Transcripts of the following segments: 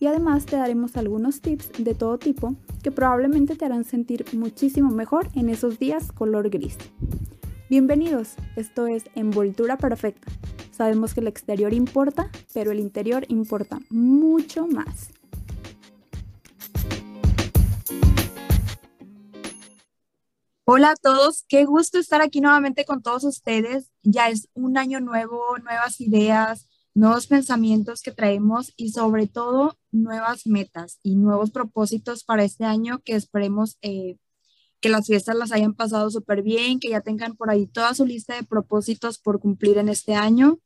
y además te daremos algunos tips de todo tipo que probablemente te harán sentir muchísimo mejor en esos días color gris. Bienvenidos, esto es Envoltura Perfecta. Sabemos que el exterior importa, pero el interior importa mucho más. Hola a todos, qué gusto estar aquí nuevamente con todos ustedes. Ya es un año nuevo, nuevas ideas, nuevos pensamientos que traemos y sobre todo nuevas metas y nuevos propósitos para este año que esperemos eh, que las fiestas las hayan pasado súper bien, que ya tengan por ahí toda su lista de propósitos por cumplir en este año,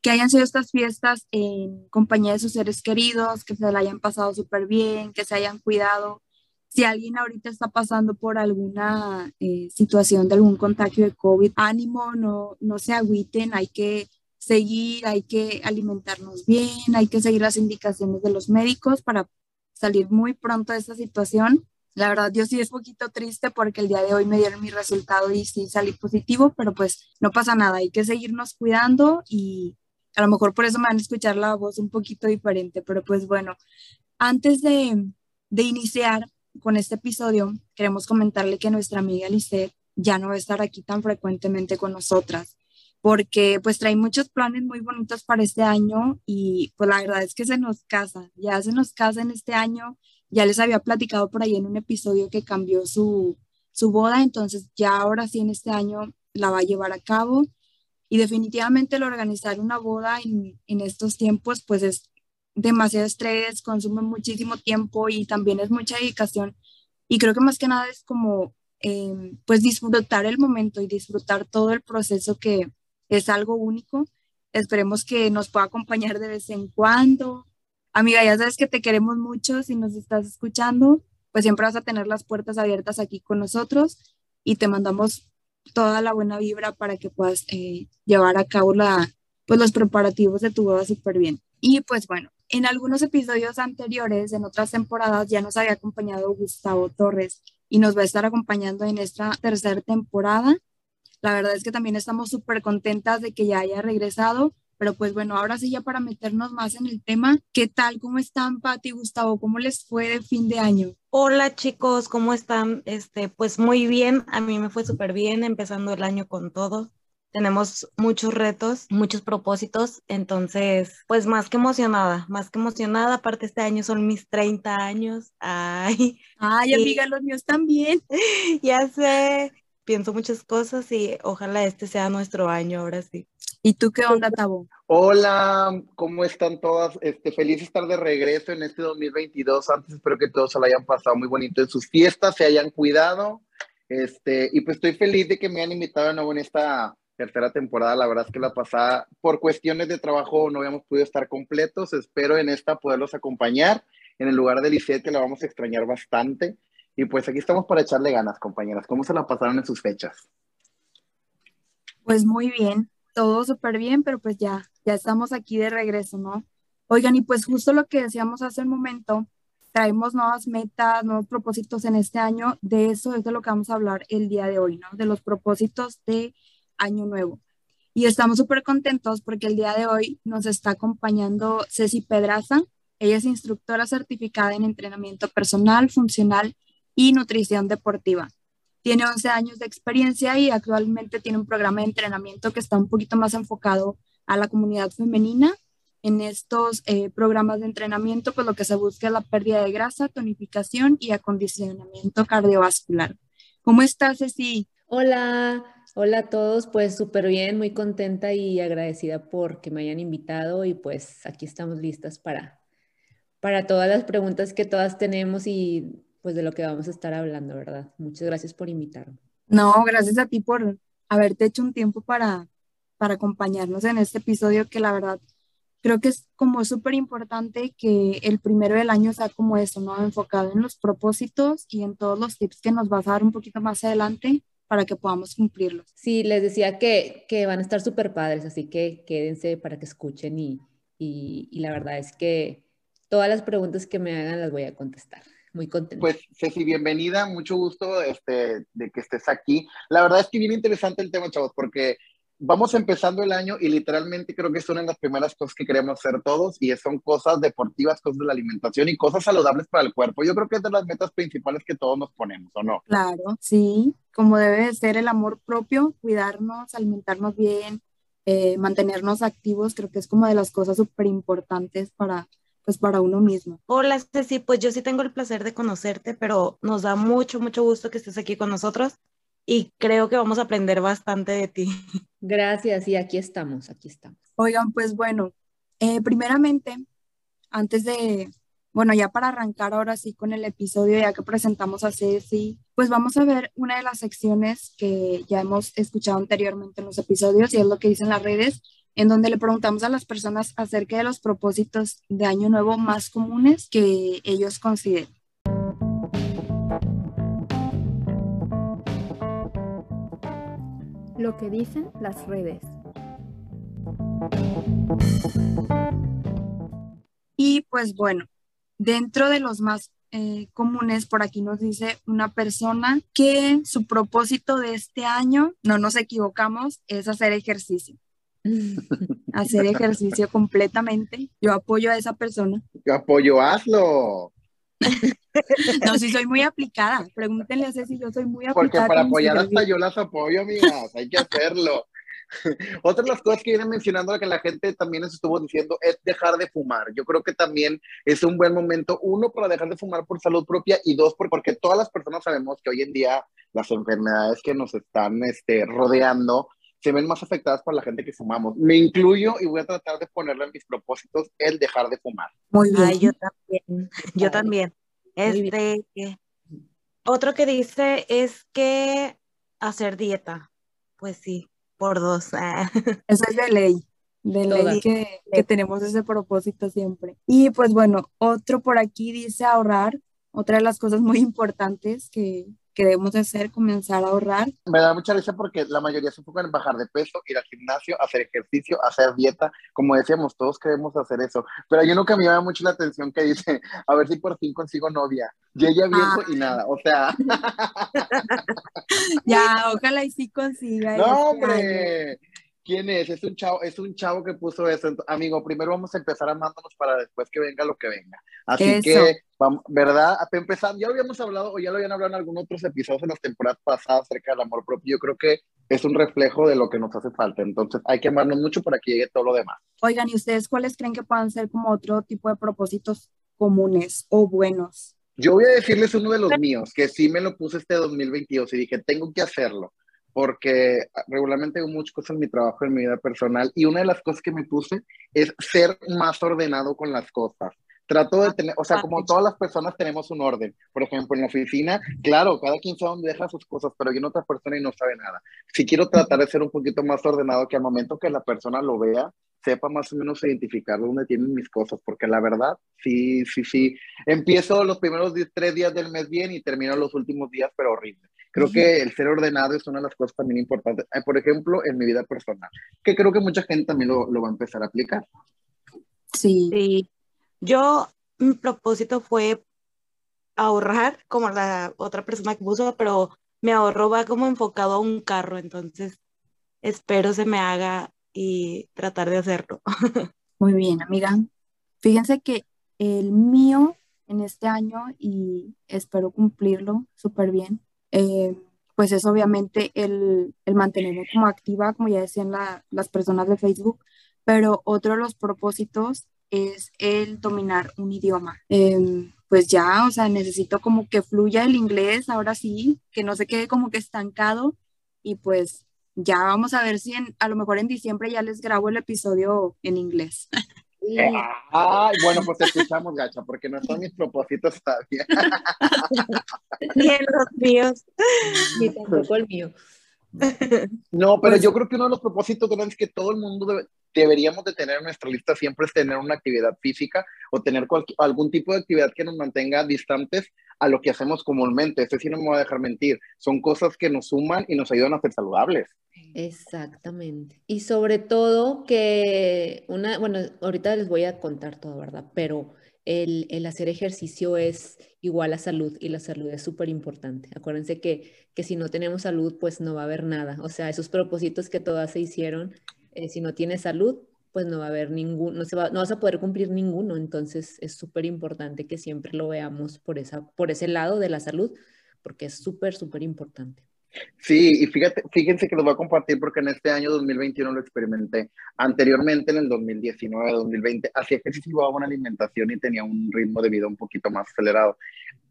que hayan sido estas fiestas en compañía de sus seres queridos, que se la hayan pasado súper bien, que se hayan cuidado. Si alguien ahorita está pasando por alguna eh, situación de algún contagio de COVID, ánimo, no, no se agüiten, hay que seguir, hay que alimentarnos bien, hay que seguir las indicaciones de los médicos para salir muy pronto de esta situación. La verdad, yo sí es poquito triste porque el día de hoy me dieron mi resultado y sí salí positivo, pero pues no pasa nada, hay que seguirnos cuidando y a lo mejor por eso me van a escuchar la voz un poquito diferente, pero pues bueno, antes de, de iniciar con este episodio, queremos comentarle que nuestra amiga Lisette ya no va a estar aquí tan frecuentemente con nosotras porque pues trae muchos planes muy bonitos para este año y pues la verdad es que se nos casa, ya se nos casa en este año, ya les había platicado por ahí en un episodio que cambió su, su boda, entonces ya ahora sí en este año la va a llevar a cabo. Y definitivamente el organizar una boda en, en estos tiempos pues es demasiado estrés, consume muchísimo tiempo y también es mucha dedicación. Y creo que más que nada es como eh, pues disfrutar el momento y disfrutar todo el proceso que, es algo único. Esperemos que nos pueda acompañar de vez en cuando. Amiga, ya sabes que te queremos mucho. Si nos estás escuchando, pues siempre vas a tener las puertas abiertas aquí con nosotros y te mandamos toda la buena vibra para que puedas eh, llevar a cabo la, pues, los preparativos de tu boda súper bien. Y pues bueno, en algunos episodios anteriores, en otras temporadas, ya nos había acompañado Gustavo Torres y nos va a estar acompañando en esta tercera temporada. La verdad es que también estamos súper contentas de que ya haya regresado, pero pues bueno, ahora sí ya para meternos más en el tema, ¿qué tal? ¿Cómo están Pati y Gustavo? ¿Cómo les fue de fin de año? Hola chicos, ¿cómo están? Este, pues muy bien, a mí me fue súper bien empezando el año con todo. Tenemos muchos retos, muchos propósitos, entonces, pues más que emocionada, más que emocionada, aparte este año son mis 30 años. Ay, Ay, amiga, los míos también. ya sé, pienso muchas cosas y ojalá este sea nuestro año ahora sí. ¿Y tú qué onda, Tabo? Hola, ¿cómo están todas? Este, feliz estar de regreso en este 2022. Antes espero que todos se lo hayan pasado muy bonito en sus fiestas, se hayan cuidado. Este, y pues estoy feliz de que me hayan invitado de nuevo en esta tercera temporada. La verdad es que la pasada, por cuestiones de trabajo, no habíamos podido estar completos. Espero en esta poderlos acompañar en el lugar de Lisette, que la vamos a extrañar bastante. Y pues aquí estamos para echarle ganas, compañeras. ¿Cómo se la pasaron en sus fechas? Pues muy bien, todo súper bien, pero pues ya, ya estamos aquí de regreso, ¿no? Oigan, y pues justo lo que decíamos hace un momento, traemos nuevas metas, nuevos propósitos en este año. De eso es de lo que vamos a hablar el día de hoy, ¿no? De los propósitos de Año Nuevo. Y estamos súper contentos porque el día de hoy nos está acompañando Ceci Pedraza. Ella es instructora certificada en entrenamiento personal, funcional y nutrición deportiva. Tiene 11 años de experiencia y actualmente tiene un programa de entrenamiento que está un poquito más enfocado a la comunidad femenina. En estos eh, programas de entrenamiento, pues lo que se busca la pérdida de grasa, tonificación y acondicionamiento cardiovascular. ¿Cómo estás, Ceci? Hola, hola a todos, pues súper bien, muy contenta y agradecida por que me hayan invitado y pues aquí estamos listas para, para todas las preguntas que todas tenemos y pues de lo que vamos a estar hablando, ¿verdad? Muchas gracias por invitarme. No, gracias a ti por haberte hecho un tiempo para, para acompañarnos en este episodio que la verdad creo que es como súper importante que el primero del año sea como eso, ¿no? Enfocado en los propósitos y en todos los tips que nos vas a dar un poquito más adelante para que podamos cumplirlos. Sí, les decía que, que van a estar súper padres, así que quédense para que escuchen y, y, y, la verdad es que todas las preguntas que me hagan las voy a contestar. Muy contenta. Pues Ceci, bienvenida, mucho gusto este, de que estés aquí. La verdad es que bien interesante el tema, chavos, porque vamos empezando el año y literalmente creo que es una de las primeras cosas que queremos hacer todos y son cosas deportivas, cosas de la alimentación y cosas saludables para el cuerpo. Yo creo que es de las metas principales que todos nos ponemos, ¿o no? Claro, sí, como debe de ser el amor propio, cuidarnos, alimentarnos bien, eh, mantenernos activos, creo que es como de las cosas súper importantes para, pues para uno mismo. Hola Ceci, pues yo sí tengo el placer de conocerte, pero nos da mucho, mucho gusto que estés aquí con nosotros y creo que vamos a aprender bastante de ti. Gracias y aquí estamos, aquí estamos. Oigan, pues bueno, eh, primeramente, antes de, bueno, ya para arrancar ahora sí con el episodio, ya que presentamos a Ceci, pues vamos a ver una de las secciones que ya hemos escuchado anteriormente en los episodios y es lo que dicen las redes, en donde le preguntamos a las personas acerca de los propósitos de Año Nuevo más comunes que ellos consideren. Lo que dicen las redes. Y pues bueno, dentro de los más eh, comunes, por aquí nos dice una persona que su propósito de este año, no nos equivocamos, es hacer ejercicio. hacer ejercicio completamente. Yo apoyo a esa persona. Yo apoyo, hazlo. No, si soy muy aplicada. Pregúntenle a Ceci, yo soy muy aplicada. Porque para apoyar hasta yo las apoyo, amigas. Hay que hacerlo. Otra de las cosas que viene mencionando que la gente también nos estuvo diciendo es dejar de fumar. Yo creo que también es un buen momento, uno, para dejar de fumar por salud propia y dos, porque todas las personas sabemos que hoy en día las enfermedades que nos están este, rodeando se ven más afectadas por la gente que fumamos. Me incluyo y voy a tratar de ponerle en mis propósitos el dejar de fumar. Muy bien. Ay, yo también. Yo también. Este, otro que dice es que hacer dieta. Pues sí, por dos. Eso es de ley, de ley que, que tenemos ese propósito siempre. Y pues bueno, otro por aquí dice ahorrar. Otra de las cosas muy importantes que, que debemos de hacer, comenzar a ahorrar. Me da mucha risa porque la mayoría se enfocan en bajar de peso, ir al gimnasio, hacer ejercicio, hacer dieta. Como decíamos, todos queremos hacer eso. Pero hay uno que me llama mucho la atención que dice, a ver si por fin consigo novia. Y ella viejo y nada, o sea. ya, ojalá y sí consiga. No, este hombre. ¿Quién es? Es un chavo, es un chavo que puso eso. Amigo, primero vamos a empezar amándonos para después que venga lo que venga. Así que, vamos, ¿verdad? Empezando, ya habíamos hablado, o ya lo habían hablado en algunos otros episodios en las temporadas pasadas acerca del amor propio. Yo creo que es un reflejo de lo que nos hace falta. Entonces, hay que amarnos mucho para que llegue todo lo demás. Oigan, ¿y ustedes cuáles creen que puedan ser como otro tipo de propósitos comunes o buenos? Yo voy a decirles uno de los míos, que sí me lo puse este 2022 y dije, tengo que hacerlo porque regularmente hago muchas cosas en mi trabajo, en mi vida personal, y una de las cosas que me puse es ser más ordenado con las cosas. Trato de tener, o sea, como todas las personas tenemos un orden. Por ejemplo, en la oficina, claro, cada quien sabe dónde deja sus cosas, pero hay otra persona y no sabe nada. Si quiero tratar de ser un poquito más ordenado, que al momento que la persona lo vea, sepa más o menos identificar dónde tienen mis cosas, porque la verdad, sí, sí, sí. Empiezo los primeros tres días del mes bien y termino los últimos días, pero horrible. Creo que el ser ordenado es una de las cosas también importantes. Por ejemplo, en mi vida personal, que creo que mucha gente también lo, lo va a empezar a aplicar. Sí. sí. Yo, mi propósito fue ahorrar, como la otra persona que puso, pero mi ahorro va como enfocado a un carro, entonces espero se me haga y tratar de hacerlo. Muy bien, amiga. Fíjense que el mío en este año, y espero cumplirlo súper bien, eh, pues es obviamente el, el, mantenerme como activa, como ya decían las personas de Facebook, pero otro de los propósitos es el dominar un idioma. Em, pues ya, o sea, necesito como que fluya el inglés, ahora sí, que no se quede como que estancado y pues ya vamos a ver si a lo mejor en diciembre ya les grabo el episodio en inglés. Ay, bueno, pues te escuchamos, Gacha, porque no son mis propósitos todavía. Ni los míos. Ni tampoco el mío. No, pero pues yo creo que uno de los propósitos grandes que todo el mundo debe, deberíamos de tener en nuestra lista siempre es tener una actividad física o tener algún tipo de actividad que nos mantenga distantes a lo que hacemos comúnmente. Este sí no me voy a dejar mentir. Son cosas que nos suman y nos ayudan a ser saludables. Exactamente. Y sobre todo que una, bueno, ahorita les voy a contar todo, ¿verdad? Pero el, el hacer ejercicio es igual a salud y la salud es súper importante. Acuérdense que, que si no tenemos salud, pues no va a haber nada. O sea, esos propósitos que todas se hicieron, eh, si no tienes salud, pues no va a haber ningún, no, se va, no vas a poder cumplir ninguno. Entonces es súper importante que siempre lo veamos por, esa, por ese lado de la salud, porque es súper, súper importante. Sí, y fíjate, fíjense que lo voy a compartir porque en este año 2021 lo experimenté. Anteriormente, en el 2019, 2020, hacía ejercicio, llevaba una alimentación y tenía un ritmo de vida un poquito más acelerado.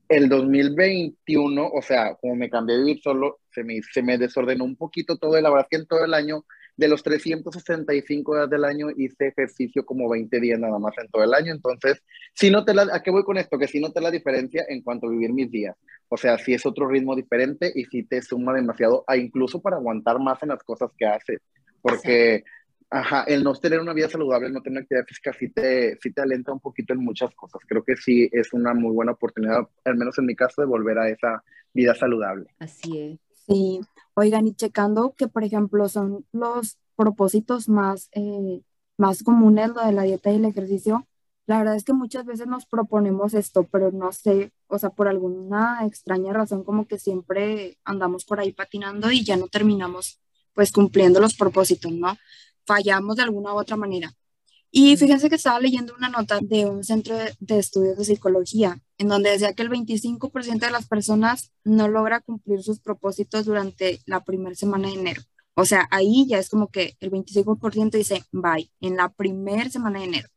El 2021, o sea, como me cambié a vivir solo, se me, se me desordenó un poquito todo. Y la verdad es que en todo el año de los 365 días del año hice ejercicio como 20 días nada más en todo el año. Entonces, si no te la, ¿a qué voy con esto? Que si no te la diferencia en cuanto a vivir mis días. O sea, si es otro ritmo diferente y si te suma demasiado, a incluso para aguantar más en las cosas que haces. Porque, ajá, el no tener una vida saludable, no tener actividad física, sí te, sí te alenta un poquito en muchas cosas. Creo que sí es una muy buena oportunidad, al menos en mi caso, de volver a esa vida saludable. Así es. Sí, oigan, y checando que, por ejemplo, son los propósitos más, eh, más comunes, lo de la dieta y el ejercicio, la verdad es que muchas veces nos proponemos esto, pero no sé, o sea, por alguna extraña razón, como que siempre andamos por ahí patinando y ya no terminamos pues cumpliendo los propósitos, ¿no? Fallamos de alguna u otra manera. Y fíjense que estaba leyendo una nota de un centro de, estudios de psicología, en donde decía que el 25% de las personas no logra cumplir sus propósitos durante la primera semana de enero. O sea, ahí ya es como que el 25% dice, bye, en la primera semana de enero.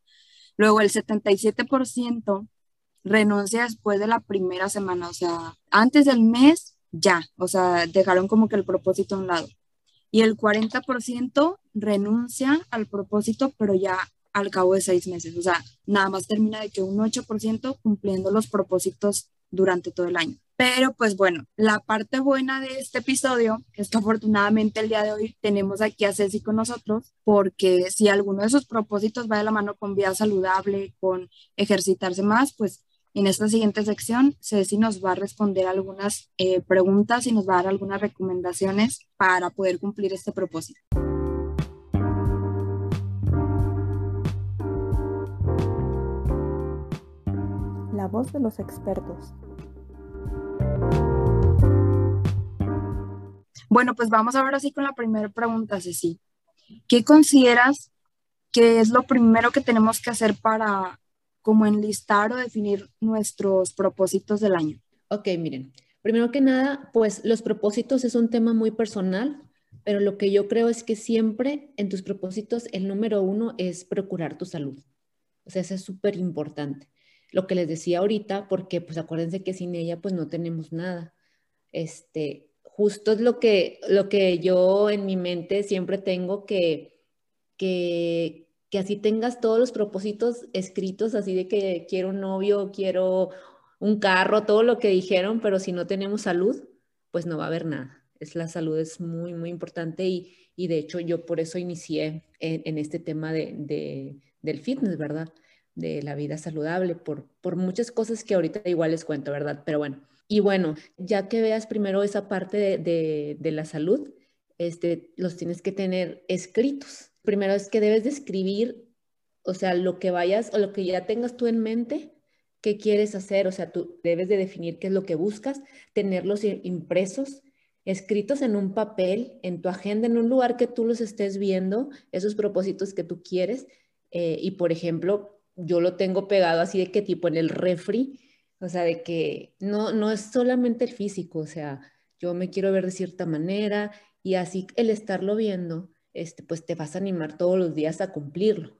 Luego el 77% renuncia después de la primera semana, o sea, antes del mes, ya, o sea, dejaron como que el propósito a un lado. Y el 40% renuncia al propósito, pero ya al cabo de seis meses. O sea, nada más termina de que un 8% cumpliendo los propósitos durante todo el año. Pero pues bueno, la parte buena de este episodio es que afortunadamente el día de hoy tenemos aquí a Ceci con nosotros, porque si alguno de sus propósitos va de la mano con vida saludable, con ejercitarse más, pues en esta siguiente sección Ceci nos va a responder algunas eh, preguntas y nos va a dar algunas recomendaciones para poder cumplir este propósito. La voz de los expertos. Bueno, pues vamos ahora sí con la primera pregunta, Ceci. ¿Qué consideras que es lo primero que tenemos que hacer para como enlistar o definir nuestros propósitos del año? Ok, miren, primero que nada, pues los propósitos es un tema muy personal, pero lo que yo creo es que siempre en tus propósitos el número uno es procurar tu salud. O sea, eso es súper importante lo que les decía ahorita, porque pues acuérdense que sin ella pues no tenemos nada. Este, justo es lo que, lo que yo en mi mente siempre tengo que, que, que así tengas todos los propósitos escritos, así de que quiero un novio, quiero un carro, todo lo que dijeron, pero si no tenemos salud, pues no va a haber nada. Es la salud es muy, muy importante y, y de hecho yo por eso inicié en, en este tema de, de, del fitness, ¿verdad? De la vida saludable, por, por muchas cosas que ahorita igual les cuento, ¿verdad? Pero bueno, y bueno, ya que veas primero esa parte de, de, la salud, este, los tienes que tener escritos. Primero es que debes de escribir, o sea, lo que vayas o lo que ya tengas tú en mente, qué quieres hacer, o sea, tú debes de definir qué es lo que buscas, tenerlos impresos, escritos en un papel, en tu agenda, en un lugar que tú los estés viendo, esos propósitos que tú quieres. Eh, y por ejemplo, yo lo tengo pegado así de qué tipo en el refri, o sea, de que no, no es solamente el físico, o sea, yo me quiero ver de cierta manera y así el estarlo viendo, este, pues te vas a animar todos los días a cumplirlo.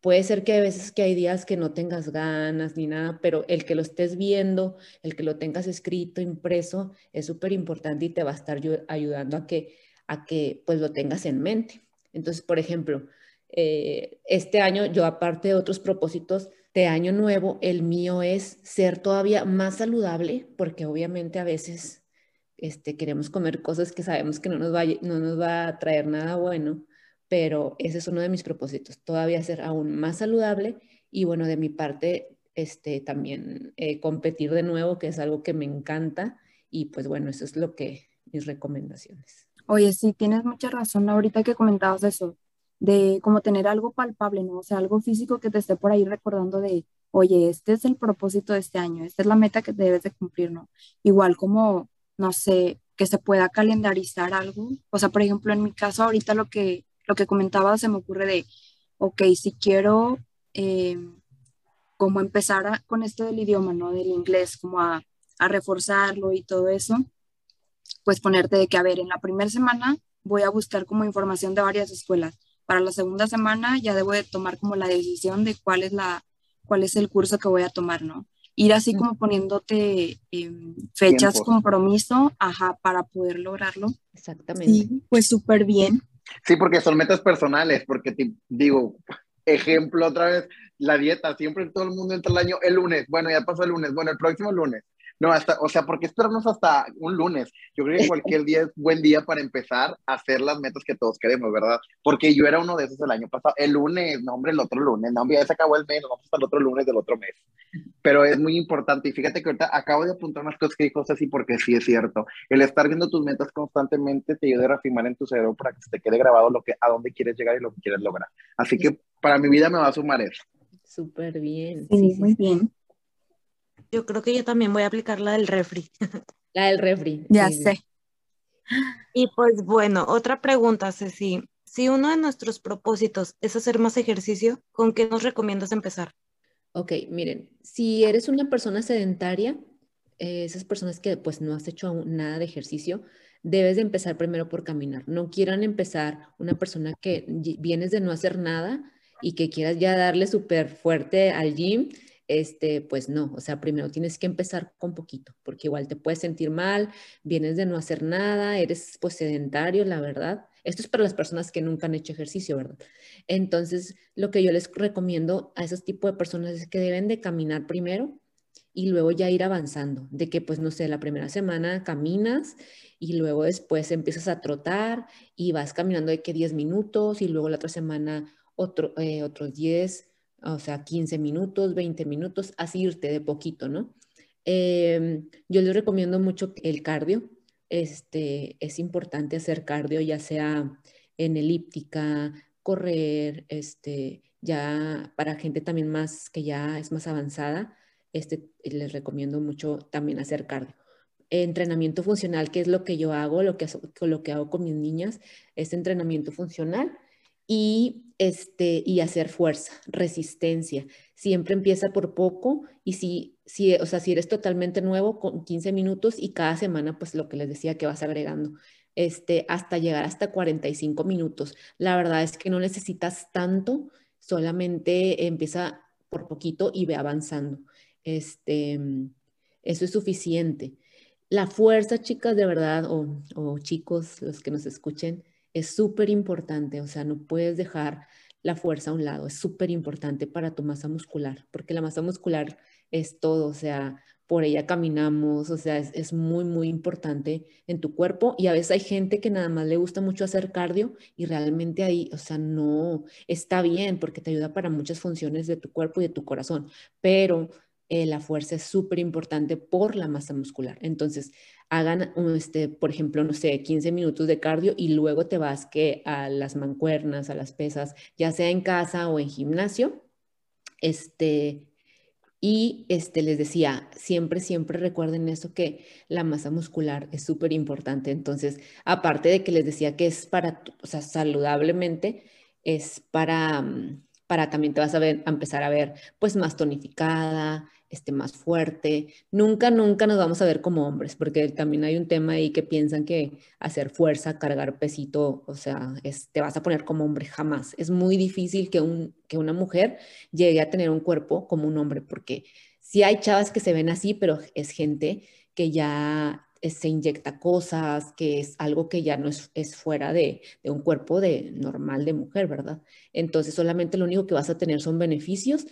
Puede ser que hay veces que hay días que no tengas ganas ni nada, pero el que lo estés viendo, el que lo tengas escrito, impreso, es súper importante y te va a estar ayudando a que, a que pues lo tengas en mente. Entonces, por ejemplo, eh, este año, yo aparte de otros propósitos de año nuevo, el mío es ser todavía más saludable, porque obviamente a veces este, queremos comer cosas que sabemos que no nos, va, a traer nada bueno, pero ese es uno de mis propósitos, todavía ser aún más saludable y bueno, de mi parte, este, también eh, competir de nuevo, que es algo que me encanta y pues bueno, eso es lo que, mis recomendaciones. Oye, sí, tienes mucha razón ahorita que comentabas eso, de como tener algo palpable, ¿no? O sea, algo físico que te esté por ahí recordando de, oye, este es el propósito de este año, esta es la meta que debes de cumplir, ¿no? Igual como, no sé, que se pueda calendarizar algo. O sea, por ejemplo, en mi caso ahorita lo que, lo que comentaba se me ocurre de, ok, si quiero eh, como empezar con esto del idioma, ¿no? Del inglés, como a, a reforzarlo y todo eso, pues ponerte de que, a ver, en la primera semana voy a buscar como información de varias escuelas. Para la segunda semana ya debo de tomar como la decisión de cuál es la, cuál es el curso que voy a tomar, ¿no? Ir así como poniéndote em, fechas, compromiso, ajá, para poder lograrlo. Exactamente. Sí, pues súper bien. Sí, porque son metas personales, porque te digo, ejemplo otra vez, la dieta, siempre todo el mundo entra el año el lunes, bueno, ya pasó el lunes, bueno, el próximo lunes, no, hasta, o sea, ¿por qué esperarnos hasta un lunes? Yo creo que cualquier día es buen día para empezar a hacer las metas que todos queremos, ¿verdad? Porque yo era uno de esos el año pasado. El lunes, no, hombre, el otro lunes, no, hombre, ya se acabó el mes, nos vamos hasta el otro lunes del otro mes. Pero es muy importante. Y fíjate que ahorita acabo de apuntar unas cosas que dijo Ceci, porque sí es cierto. El estar viendo tus metas constantemente te ayuda a reafirmar en tu cerebro para que se te quede grabado lo que, a dónde quieres llegar y lo que quieres lograr. Así que para mi vida me va a sumar eso. Súper bien. Sí, sí, muy bien. Yo creo que yo también voy a aplicar la del refri. La del refri. Ya sí. sé. Y pues bueno, otra pregunta, Ceci. Si uno de nuestros propósitos es hacer más ejercicio, ¿con qué nos recomiendas empezar? Ok, miren, si eres una persona sedentaria, eh, esas personas que pues no has hecho aún nada de ejercicio, debes de empezar primero por caminar. No quieran empezar una persona que vienes de no hacer nada y que quieras ya darle súper fuerte al gym, este, pues no, o sea, primero tienes que empezar con poquito, porque igual te puedes sentir mal, vienes de no hacer nada, eres pues sedentario, la verdad. Esto es para las personas que nunca han hecho ejercicio, ¿verdad? Entonces, lo que yo les recomiendo a esos tipos de personas es que deben de caminar primero y luego ya ir avanzando, de que pues no sé, la primera semana caminas y luego después empiezas a trotar y vas caminando de que 10 minutos y luego la otra semana otro, eh, otros 10, o sea, 15 minutos, 20 minutos, así irte de poquito, ¿no? Em, yo les recomiendo mucho el cardio, este, es importante hacer cardio, ya sea en elíptica, correr, este, ya para gente también más que ya es más avanzada, este, les recomiendo mucho también hacer cardio. Entrenamiento funcional, que es lo que yo hago, lo que, lo que hago con mis niñas, es entrenamiento funcional y, este, y hacer fuerza, resistencia. Siempre empieza por poco y si, si, o sea, si eres totalmente nuevo, con 15 minutos y cada semana, pues lo que les decía que vas agregando, este, hasta llegar hasta 45 minutos. La verdad es que no necesitas tanto, solamente empieza por poquito y ve avanzando. Este, eso es suficiente. La fuerza, chicas, de verdad, o, o chicos, los que nos escuchen, es súper importante, o sea, no puedes dejar la fuerza a un lado, es súper importante para tu masa muscular, porque la masa muscular es todo, o sea, por ella caminamos, o sea, es, es, muy, muy importante en tu cuerpo y a veces hay gente que nada más le gusta mucho hacer cardio y realmente ahí, o sea, no está bien porque te ayuda para muchas funciones de tu cuerpo y de tu corazón, pero eh, la fuerza es súper importante por la masa muscular. Entonces, hagan, este, por ejemplo, no sé, 15 minutos de cardio y luego te vas que a las mancuernas, a las pesas, ya sea en casa o en gimnasio. Este, y este, les decía, siempre, siempre recuerden eso que la masa muscular es súper importante. Entonces, aparte de que les decía que es para, o sea, saludablemente, es para, para también te vas a, ver, a empezar a ver pues más tonificada, este, más fuerte. Nunca, nunca nos vamos a ver como hombres, porque también hay un tema ahí que piensan que hacer fuerza, cargar pesito, o sea, es, te vas a poner como hombre jamás. Es muy difícil que, un, que una mujer llegue a tener un cuerpo como un hombre, porque sí hay chavas que se ven así, pero es gente que ya se inyecta cosas, que es algo que ya no es, es fuera de, de, un cuerpo de, normal de mujer, ¿verdad? Entonces solamente lo único que vas a tener son beneficios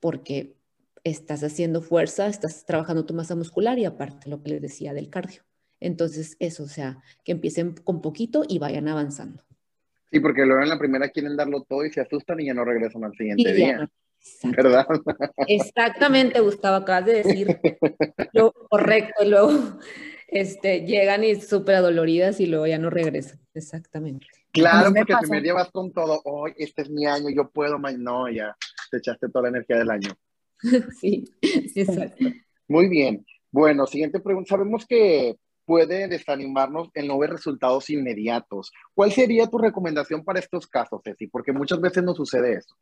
porque estás haciendo fuerza, estás trabajando tu masa muscular y aparte lo que les decía del cardio. Entonces, eso, o sea, que empiecen con poquito y vayan avanzando. Sí, porque luego en la primera quieren darlo todo y se asustan y ya no regresan al siguiente día. ¿Verdad? Exactamente, Gustavo, acabas de decir lo correcto. Y luego este, llegan y súper adoloridas y luego ya no regresan. Exactamente. Claro, porque te me llevas con todo. Hoy, este es mi año, yo puedo. No, ya te echaste toda la energía del año. sí, sí, exacto. Muy bien. Bueno, siguiente pregunta. Sabemos que puede desanimarnos el no ver resultados inmediatos. ¿Cuál sería tu recomendación para estos casos, Ceci? Porque muchas veces no sucede eso.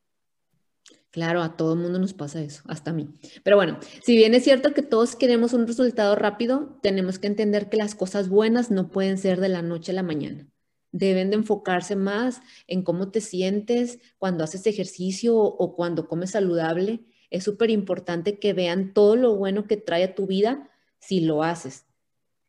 Claro, a todo el mundo nos pasa eso, hasta a mí. Pero bueno, si bien es cierto que todos queremos un resultado rápido, tenemos que entender que las cosas buenas no pueden ser de la noche a la mañana. Deben de enfocarse más en cómo te sientes cuando haces ejercicio o cuando comes saludable. Es súper importante que vean todo lo bueno que trae a tu vida si lo haces.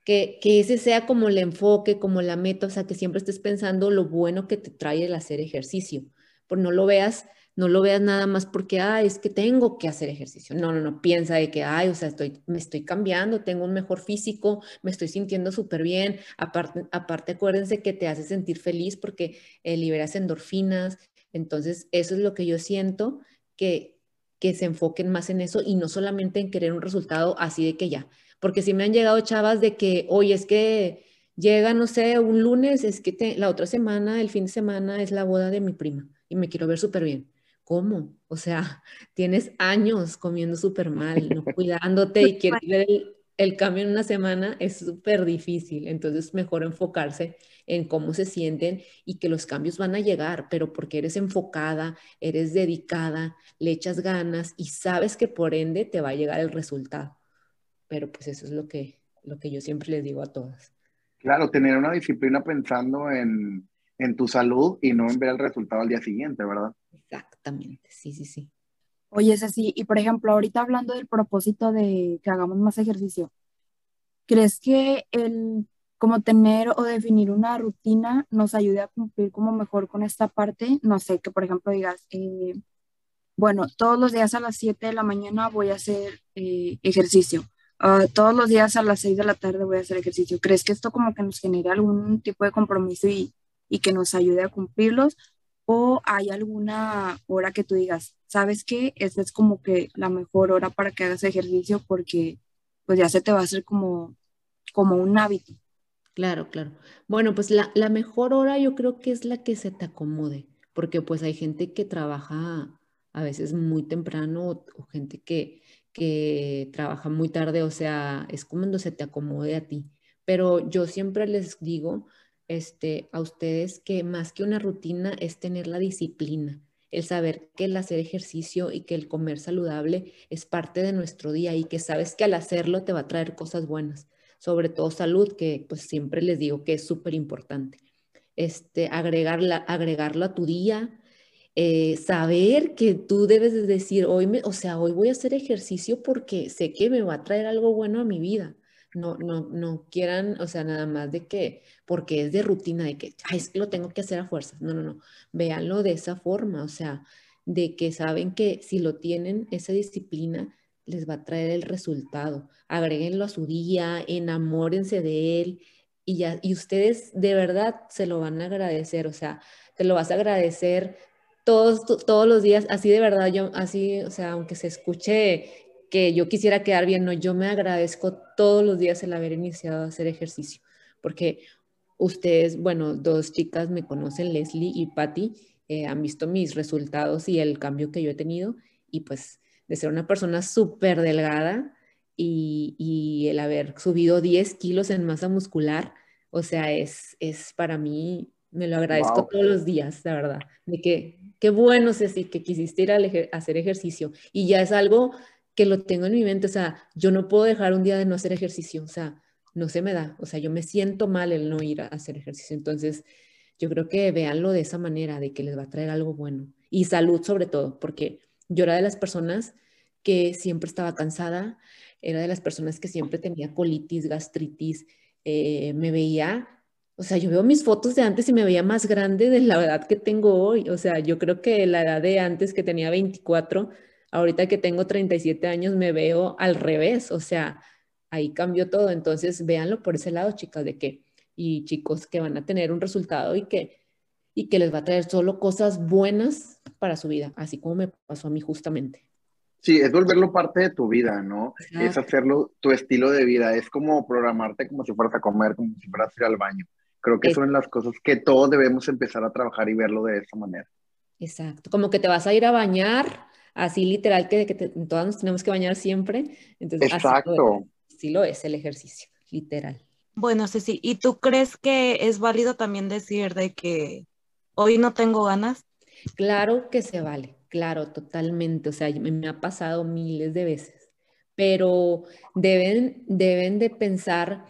Que, que, ese sea como el enfoque, como la meta, o sea, que siempre estés pensando lo bueno que te trae el hacer ejercicio. Por no lo veas no lo veas nada más porque, ay, es que tengo que hacer ejercicio. No, no, no, piensa de que, ay, o sea, estoy, me estoy cambiando, tengo un mejor físico, me estoy sintiendo súper bien. Aparte, aparte, acuérdense que te hace sentir feliz porque eh, liberas endorfinas. Entonces, eso es lo que yo siento, que, que se enfoquen más en eso y no solamente en querer un resultado así de que ya. Porque si me han llegado chavas de que, oye, es que llega, no sé, un lunes, es que la otra semana, el fin de semana es la boda de mi prima y me quiero ver súper bien ¿cómo? O sea, tienes años comiendo súper mal, no cuidándote y quieres ver el, cambio en una semana, es súper difícil. Entonces, mejor enfocarse en cómo se sienten y que los cambios van a llegar, pero porque eres enfocada, eres dedicada, le echas ganas y sabes que por ende te va a llegar el resultado. Pero pues eso es lo que, lo que yo siempre les digo a todas. Claro, tener una disciplina pensando en, en tu salud y no en ver el resultado al día siguiente, ¿verdad? Exactamente, sí, sí, sí. Oye, es así. Y por ejemplo, ahorita hablando del propósito de que hagamos más ejercicio, ¿crees que el como tener o definir una rutina nos ayude a cumplir como mejor con esta parte? No sé, que por ejemplo digas, eh, bueno, todos los días a las 7 de la mañana voy a hacer eh, ejercicio. Ah, todos los días a las 6 de la tarde voy a hacer ejercicio. ¿Crees que esto como que nos genera algún tipo de compromiso y, y que nos ayude a cumplirlos? ¿O hay alguna hora que tú digas, sabes que esta es como que la mejor hora para que hagas ejercicio porque pues ya se te va a hacer como, como un hábito? Claro, claro. Bueno, pues la, la mejor hora yo creo que es la que se te acomode, porque pues hay gente que trabaja a veces muy temprano o, gente que, que trabaja muy tarde, o sea, es como cuando se te acomode a ti. Pero yo siempre les digo este, a ustedes que más que una rutina es tener la disciplina, el saber que el hacer ejercicio y que el comer saludable es parte de nuestro día y que sabes que al hacerlo te va a traer cosas buenas, sobre todo salud, que pues siempre les digo que es súper importante. Este, agregarla, agregarlo a tu día, eh, saber que tú debes de decir, hoy, me, o sea, hoy voy a hacer ejercicio porque sé que me va a traer algo bueno a mi vida no, no, no quieran, o sea, nada más de que, porque es de rutina, de que, ay, es que lo tengo que hacer a fuerzas. No, no, no. Véanlo de esa forma, o sea, de que saben que si lo tienen, esa disciplina les va a traer el resultado. Agréguenlo a su día, enamórense de él y ya, y ustedes de verdad se lo van a agradecer, o sea, te lo vas a agradecer todos, todos los días, así de verdad, yo, así, o sea, aunque se escuche que yo quisiera quedar bien, no, yo me agradezco todos los días el haber iniciado a hacer ejercicio, porque ustedes, bueno, dos chicas me conocen, Leslie y Patty, eh, han visto mis resultados y el cambio que yo he tenido, y pues de ser una persona súper delgada y, y, el haber subido 10 kilos en masa muscular, o sea, es, es para mí, me lo agradezco todos los días, la verdad, de que qué bueno, Ceci, que quisiste ir a hacer ejercicio, y ya es algo que lo tengo en mi mente, o sea, yo no puedo dejar un día de no hacer ejercicio, o sea, no se me da, o sea, yo me siento mal el no ir a hacer ejercicio, entonces yo creo que véanlo de esa manera, de que les va a traer algo bueno. Y salud sobre todo, porque yo era de las personas que siempre estaba cansada, era de las personas que siempre tenía colitis, gastritis, eh, me veía, o sea, yo veo mis fotos de antes y me veía más grande de la edad que tengo hoy, o sea, yo creo que la edad de antes que tenía 24, Ahorita que tengo 37 años me veo al revés, o sea, ahí cambió todo. Entonces, véanlo por ese lado, chicas, de que, y chicos, que van a tener un resultado y que, y que les va a traer solo cosas buenas para su vida, así como me pasó a mí justamente. Sí, es volverlo parte de tu vida, ¿no? Es hacerlo tu estilo de vida, es como programarte como si fueras a comer, como si fueras a ir al baño. Creo que son las cosas que todos debemos empezar a trabajar y verlo de esa manera. Exacto, como que te vas a ir a bañar, así literal que, que todas nos tenemos que bañar siempre. Entonces, Exacto. Así lo, es, el ejercicio, literal. Bueno, Ceci, ¿y tú crees que es válido también decir de que hoy no tengo ganas? Claro que se vale, claro, totalmente. O sea, me, ha pasado miles de veces, pero deben, deben de pensar,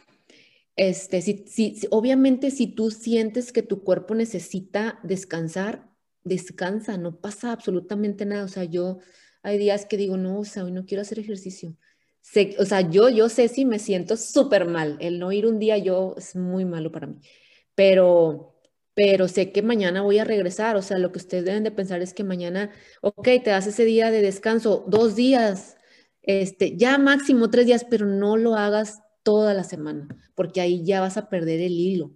este, si, si, obviamente si tú sientes que tu cuerpo necesita descansar, descansa, no pasa absolutamente nada. O sea, yo hay días que digo, no, o sea, hoy no quiero hacer ejercicio. Sé, o sea, yo, yo sé si me siento súper mal. El no ir un día yo es muy malo para mí. Pero, pero sé que mañana voy a regresar. O sea, lo que ustedes deben de pensar es que mañana, ok, te das ese día de descanso, dos días, este, ya máximo tres días, pero no lo hagas toda la semana, porque ahí ya vas a perder el hilo.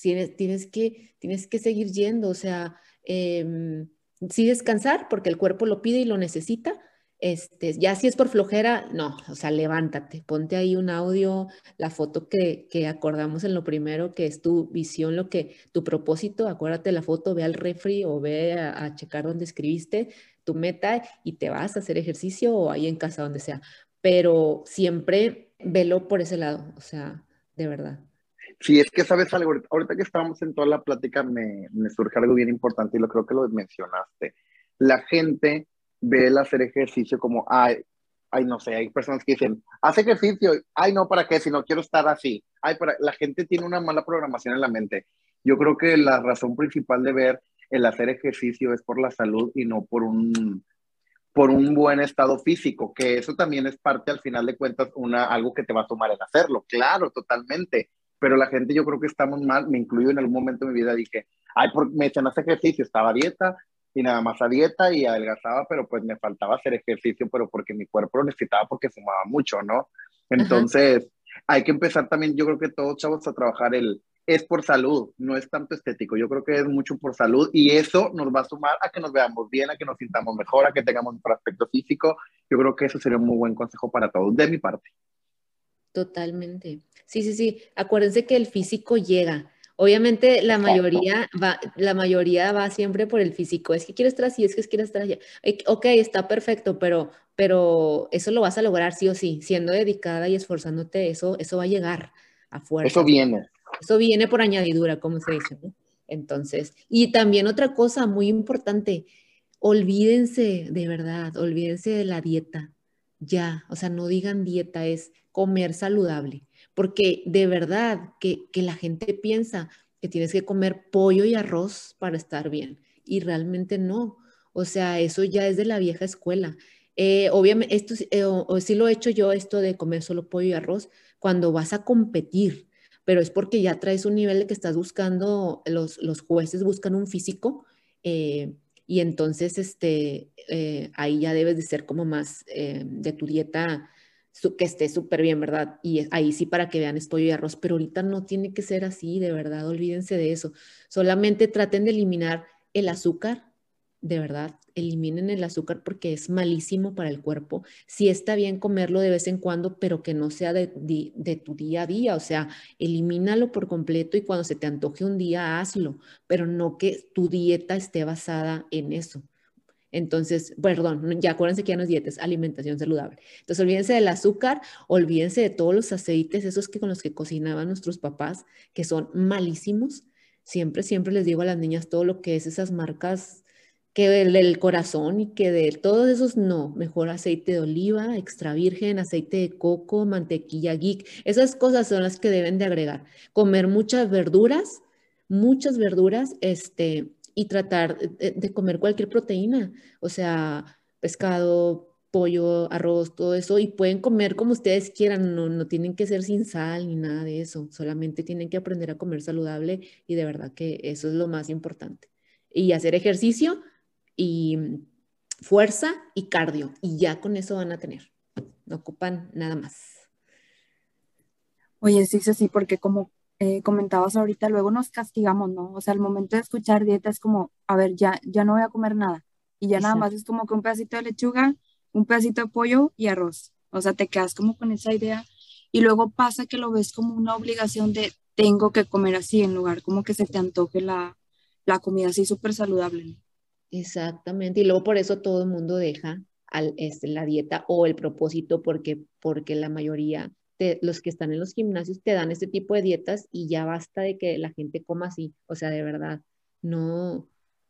Tienes, tienes, que, tienes que seguir yendo, o sea, eh, sí descansar porque el cuerpo lo pide y lo necesita. Este, ya si es por flojera, no, o sea, levántate, ponte ahí un audio, la foto que, que acordamos en lo primero, que es tu visión, lo que, tu propósito, acuérdate la foto, ve al refri o ve a, a checar donde escribiste tu meta y te vas a hacer ejercicio o ahí en casa, donde sea. Pero siempre velo por ese lado, o sea, de verdad. Sí, es que sabes algo, ahorita que estábamos en toda la plática me, me surge algo bien importante y lo creo que lo mencionaste. La gente ve el hacer ejercicio como, ay, ay, no sé, hay personas que dicen, haz ejercicio, ay, no, ¿para qué? Si no quiero estar así. Ay, para... la gente tiene una mala programación en la mente. Yo creo que la razón principal de ver el hacer ejercicio es por la salud y no por un, por un buen estado físico, que eso también es parte al final de cuentas, una, algo que te va a tomar el hacerlo, claro, totalmente, pero la gente yo creo que estamos mal, me incluyo en algún momento de mi vida, dije, ay, por, me echan hacer ejercicio, estaba a dieta y nada más a dieta y adelgazaba, pero pues me faltaba hacer ejercicio, pero porque mi cuerpo lo necesitaba porque fumaba mucho, ¿no? Entonces, hay que empezar también, yo creo que todos chavos a trabajar el, es por salud, no es tanto estético, yo creo que es mucho por salud y eso nos va a sumar a que nos veamos bien, a que nos sintamos mejor, a que tengamos un aspecto físico, yo creo que eso sería un muy buen consejo para todos, de mi parte. Totalmente. Sí, sí, sí. Acuérdense que el físico llega. Obviamente la mayoría va, la mayoría va siempre por el físico. Es que quieres estar así, es que quieres estar allá. Ok, está perfecto, pero, pero eso lo vas a lograr sí o sí. Siendo dedicada y esforzándote, eso, eso va a llegar a fuerza. Eso viene. Eso viene por añadidura, como se dice. Entonces, y también otra cosa muy importante, olvídense de verdad, olvídense de la dieta. Ya, o sea, no digan dieta, es comer saludable, porque de verdad que, la gente piensa que tienes que comer pollo y arroz para estar bien y realmente no. O sea, eso ya es de la vieja escuela. Eh, obviamente, esto eh, o, sí lo he hecho yo, esto de comer solo pollo y arroz, cuando vas a competir, pero es porque ya traes un nivel de que estás buscando, los, los jueces buscan un físico eh, y entonces este, ahí ya debes de ser como más de tu dieta que esté súper bien, ¿verdad? Y ahí sí para que vean es pollo y arroz, pero ahorita no tiene que ser así, de verdad, olvídense de eso. Solamente traten de eliminar el azúcar, de verdad, eliminen el azúcar porque es malísimo para el cuerpo. Sí está bien comerlo de vez en cuando, pero que no sea de, de, tu día a día, o sea, elimínalo por completo y cuando se te antoje un día, hazlo, pero no que tu dieta esté basada en eso. Entonces, perdón, ya acuérdense que ya no es dieta, es alimentación saludable. Entonces, olvídense del azúcar, olvídense de todos los aceites, esos que con los que cocinaban nuestros papás, que son malísimos. Siempre, siempre les digo a las niñas todo lo que es esas marcas que del, corazón y que de todos esos no, mejor aceite de oliva, extra virgen, aceite de coco, mantequilla geek, esas cosas son las que deben de agregar. Comer muchas verduras, muchas verduras, este, y tratar de, comer cualquier proteína, o sea, pescado, pollo, arroz, todo eso, y pueden comer como ustedes quieran, no, no, tienen que ser sin sal ni nada de eso, solamente tienen que aprender a comer saludable y de verdad que eso es lo más importante. Y hacer ejercicio y fuerza y cardio, y ya con eso van a tener, no ocupan nada más. Oye, sí, sí, porque como eh, comentabas ahorita, luego nos castigamos, ¿no? O sea, al momento de escuchar dieta es como, a ver, ya, ya no voy a comer nada. Y ya nada más es como que un pedacito de lechuga, un pedacito de pollo y arroz. O sea, te quedas como con esa idea. Y luego pasa que lo ves como una obligación de tengo que comer así en lugar como que se te antoje la, la comida así súper saludable. Exactamente. Y luego por eso todo el mundo deja al, este, la dieta o el propósito porque, porque la mayoría los que están en los gimnasios te dan este tipo de dietas y ya basta de que la gente coma así. O sea, de verdad, no,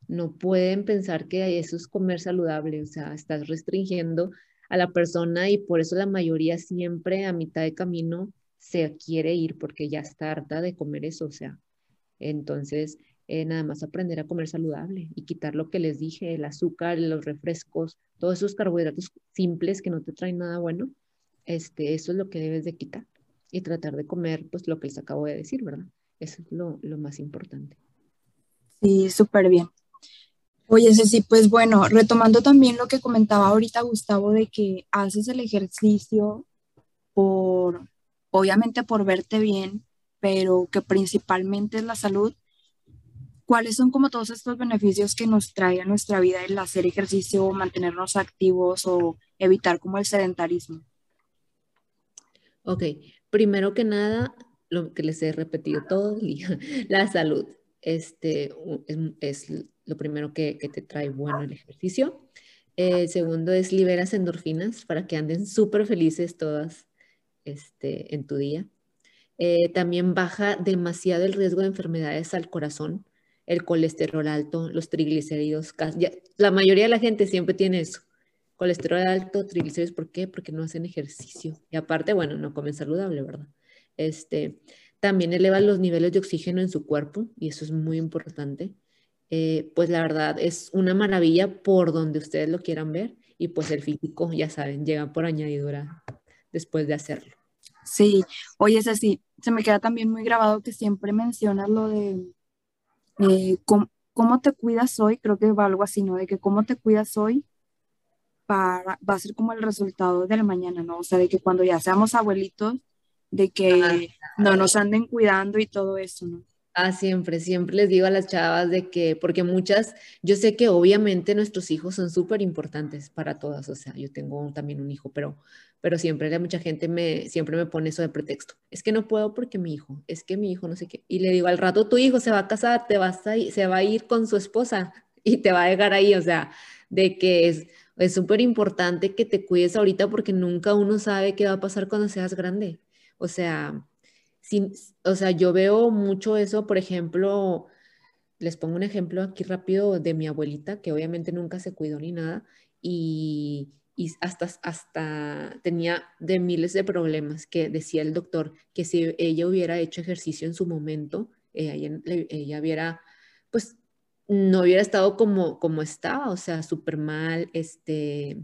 no pueden pensar que eso es comer saludable. O sea, estás restringiendo a la persona y por eso la mayoría siempre a mitad de camino se quiere ir porque ya está harta de comer eso. O sea, entonces eh, nada más aprender a comer saludable y quitar lo que les dije, el azúcar, los refrescos, todos esos carbohidratos simples que no te traen nada bueno, este, eso es lo que debes de quitar y tratar de comer pues lo que les acabo de decir, ¿verdad? Eso es lo, lo más importante. Sí, súper bien. Oye, sí, pues bueno, retomando también lo que comentaba ahorita Gustavo de que haces el ejercicio por, obviamente por verte bien, pero que principalmente es la salud, ¿cuáles son como todos estos beneficios que nos trae a nuestra vida el hacer ejercicio, mantenernos activos o evitar como el sedentarismo? Ok, primero que nada, lo que les he repetido todo el día, la salud. Este es, lo primero que, te trae bueno el ejercicio. El segundo es liberas endorfinas para que anden súper felices todas este, en tu día. Eh, también baja demasiado el riesgo de enfermedades al corazón el colesterol alto, los triglicéridos. la mayoría de la gente siempre tiene eso. Colesterol alto, triglicéridos, ¿por qué? Porque no hacen ejercicio. Y aparte, bueno, no comen saludable, ¿verdad? Este, también eleva los niveles de oxígeno en su cuerpo y eso es muy importante. Eh, pues la verdad es una maravilla por donde ustedes lo quieran ver y pues el físico, ya saben, llega por añadidura después de hacerlo. Sí, oye, es así, se me queda también muy grabado que siempre mencionas lo de eh, ¿cómo, te cuidas hoy? Creo que va algo así, ¿no? De que cómo te cuidas hoy para, va a ser como el resultado del mañana, ¿no? O sea, de que cuando ya seamos abuelitos, de que no nos anden cuidando y todo eso, ¿no? Ah, siempre, siempre les digo a las chavas de que, porque muchas, yo sé que obviamente nuestros hijos son súper importantes para todas, o sea, yo tengo también un hijo, pero, pero siempre mucha gente me, siempre me pone eso de pretexto. Es que no puedo porque mi hijo, es que mi hijo no sé qué. Y le digo, al rato tu hijo se va a casar, te vas a se va a ir con su esposa y te va a dejar ahí, o sea, de que es es súper importante que te cuides ahorita porque nunca uno sabe qué va a pasar cuando seas grande. O sea, o sea, yo veo mucho eso, por ejemplo, les pongo un ejemplo aquí rápido de mi abuelita, que obviamente nunca se cuidó ni nada, y, hasta, hasta tenía de miles de problemas, que decía el doctor que si ella hubiera hecho ejercicio en su momento, ella, ella hubiera, pues, no hubiera estado como, como estaba, o sea, súper mal, este,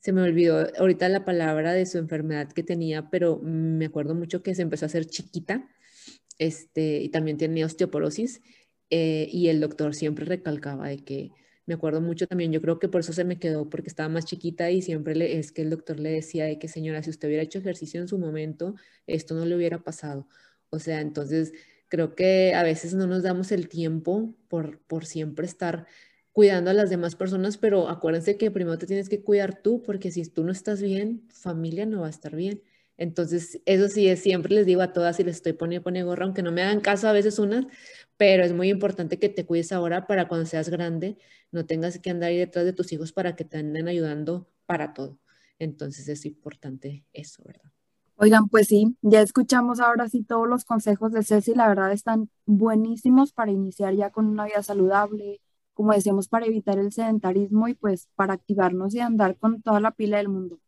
se me olvidó ahorita la palabra de su enfermedad que tenía, pero me acuerdo mucho que se empezó a hacer chiquita este, y también tenía osteoporosis eh, y el doctor siempre recalcaba de que, me acuerdo mucho también, yo creo que por eso se me quedó, porque estaba más chiquita y siempre le, es que el doctor le decía de que señora, si usted hubiera hecho ejercicio en su momento, esto no le hubiera pasado. O sea, entonces creo que a veces no nos damos el tiempo por, por siempre estar cuidando a las demás personas, pero acuérdense que primero te tienes que cuidar tú, porque si tú no estás bien, familia no va a estar bien. Entonces, eso sí, es, siempre les digo a todas y les estoy poniendo, poniendo gorra, aunque no me hagan caso a veces unas, pero es muy importante que te cuides ahora para cuando seas grande, no tengas que andar ahí detrás de tus hijos para que te anden ayudando para todo. Entonces, es importante eso, ¿verdad? Oigan, pues sí, ya escuchamos ahora sí todos los consejos de Ceci, la verdad están buenísimos para iniciar ya con una vida saludable, como decíamos, para evitar el sedentarismo y pues para activarnos y andar con toda la pila del mundo.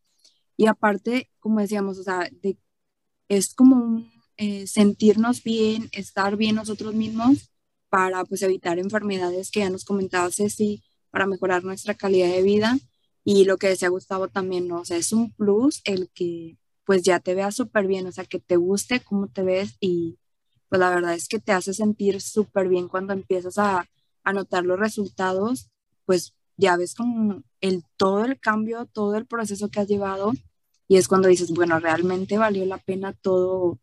Y aparte, como decíamos, o sea, de, es como un, eh, sentirnos bien, estar bien nosotros mismos para pues evitar enfermedades que ya nos comentaba Ceci, para mejorar nuestra calidad de vida. Y lo que decía Gustavo también, ¿no? O sea, es un plus el que pues ya te veas súper bien, o sea, que te guste cómo te ves y pues la verdad es que te hace sentir súper bien cuando empiezas a, anotar los resultados, pues ya ves como el, todo el cambio, todo el proceso que has llevado y es cuando dices, bueno, realmente valió la pena todo,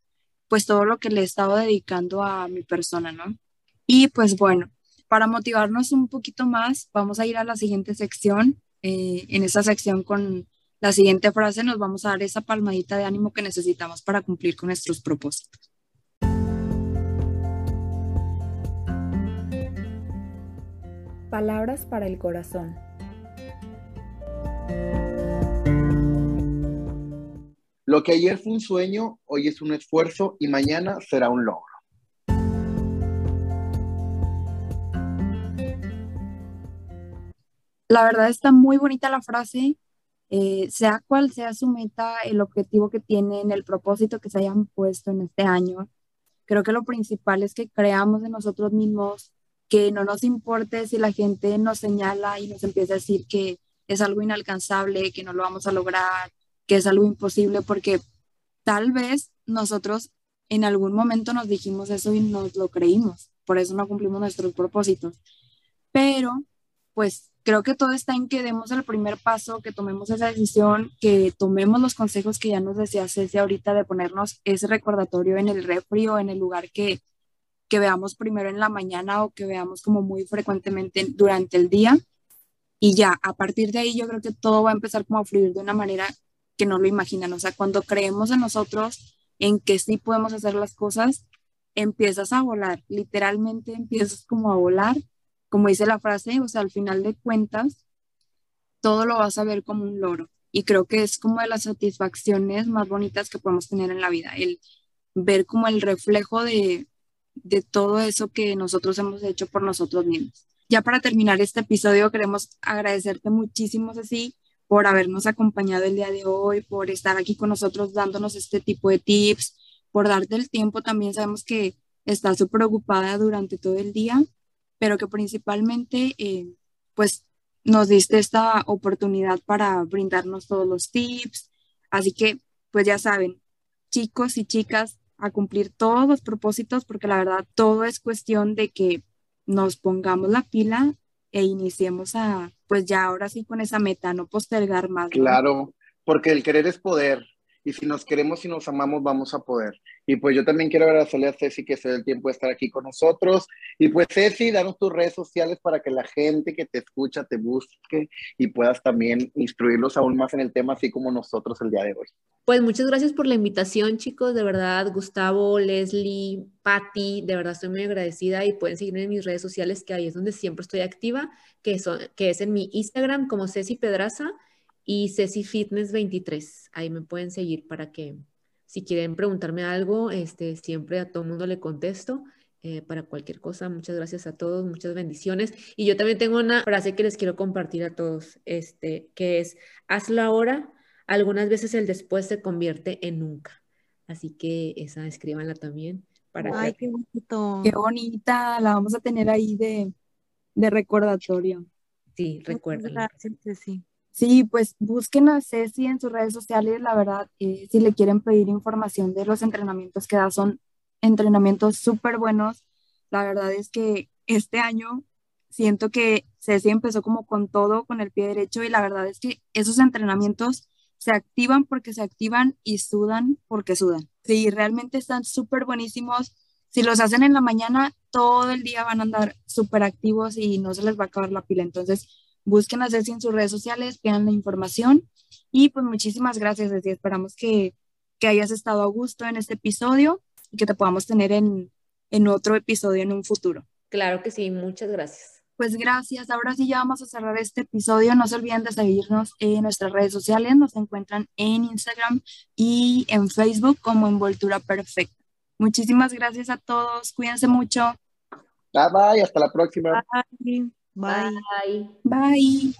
pues todo lo que le he estado dedicando a mi persona, ¿no? Y pues bueno, para motivarnos un poquito más, vamos a ir a la siguiente sección. Eh, en esa sección con la siguiente frase nos vamos a dar esa palmadita de ánimo que necesitamos para cumplir con nuestros propósitos. Palabras para el corazón. Lo que ayer fue un sueño, hoy es un esfuerzo y mañana será un logro. La verdad está muy bonita la frase, eh, sea cual sea su meta, el objetivo que tienen, el propósito que se hayan puesto en este año. Creo que lo principal es que creamos en nosotros mismos, que no nos importe si la gente nos señala y nos empieza a decir que es algo inalcanzable, que no lo vamos a lograr, que es algo imposible, porque tal vez nosotros en algún momento nos dijimos eso y nos lo creímos, por eso no cumplimos nuestros propósitos. Pero, pues creo que todo está en que demos el primer paso, que tomemos esa decisión, que tomemos los consejos que ya nos decía Ceci ahorita de ponernos ese recordatorio en el refri o en el lugar que, que veamos primero en la mañana o que veamos como muy frecuentemente durante el día. Y ya, a partir de ahí yo creo que todo va a empezar como a fluir de una manera que no lo imaginan. O sea, cuando creemos en nosotros, en que sí podemos hacer las cosas, empiezas a volar, literalmente empiezas como a volar, como dice la frase, o sea, al final de cuentas, todo lo vas a ver como un loro. Y creo que es como de las satisfacciones más bonitas que podemos tener en la vida, el ver como el reflejo de, de todo eso que nosotros hemos hecho por nosotros mismos. Ya para terminar este episodio, queremos agradecerte muchísimo, Ceci, por habernos acompañado el día de hoy, por estar aquí con nosotros dándonos este tipo de tips, por darte el tiempo. También sabemos que estás súper ocupada durante todo el día, pero que principalmente, eh, pues, nos diste esta oportunidad para brindarnos todos los tips. Así que, pues ya saben, chicos y chicas, a cumplir todos los propósitos, porque la verdad todo es cuestión de que nos pongamos la pila e iniciemos a, pues ya ahora sí con esa meta, no postergar más. Claro, porque el querer es poder. Y si nos queremos y nos amamos, vamos a poder. Y pues yo también quiero agradecerle a Ceci que se dé el tiempo de estar aquí con nosotros. Y pues Ceci, danos tus redes sociales para que la gente que te escucha te busque y puedas también instruirlos aún más en el tema, así como nosotros el día de hoy. Pues muchas gracias por la invitación, chicos. De verdad, Gustavo, Leslie, Patti, de verdad estoy muy agradecida y pueden seguirme en mis redes sociales, que ahí es donde siempre estoy activa, que, son, que es en mi Instagram como Ceci Pedraza y Ceci Fitness 23. Ahí me pueden seguir para que si quieren preguntarme algo, este, siempre a todo el mundo le contesto. Eh, para cualquier cosa, muchas gracias a todos, muchas bendiciones. Y yo también tengo una frase que les quiero compartir a todos, este, que es, hazlo ahora algunas veces el después se convierte en nunca. Así que esa escríbanla también. Para Ay, qué bonito. Qué bonita, la vamos a tener ahí de, de recordatorio. Sí, recuérdala. Sí. Sí, pues busquen a Ceci en sus redes sociales, la verdad, eh, si le quieren pedir información de los entrenamientos que da, son entrenamientos súper buenos. La verdad es que este año siento que Ceci empezó como con todo, con el pie derecho, y la verdad es que esos entrenamientos se activan porque se activan y sudan porque sudan. Sí, realmente están súper buenísimos. Si los hacen en la mañana, todo el día van a andar súper activos y no se les va a acabar la pila. Entonces, busquen a Ceci en sus redes sociales, vean la información y pues muchísimas gracias, Ceci. Esperamos que, que hayas estado a gusto en este episodio y que te podamos tener en, en otro episodio en un futuro. Claro que sí, muchas gracias. Pues gracias. Ahora sí ya vamos a cerrar este episodio. No se olviden de seguirnos en nuestras redes sociales. Nos encuentran en Instagram y en Facebook como Envoltura Perfecta. Muchísimas gracias a todos. Cuídense mucho. Bye bye. Hasta la próxima. Bye. Bye. Bye.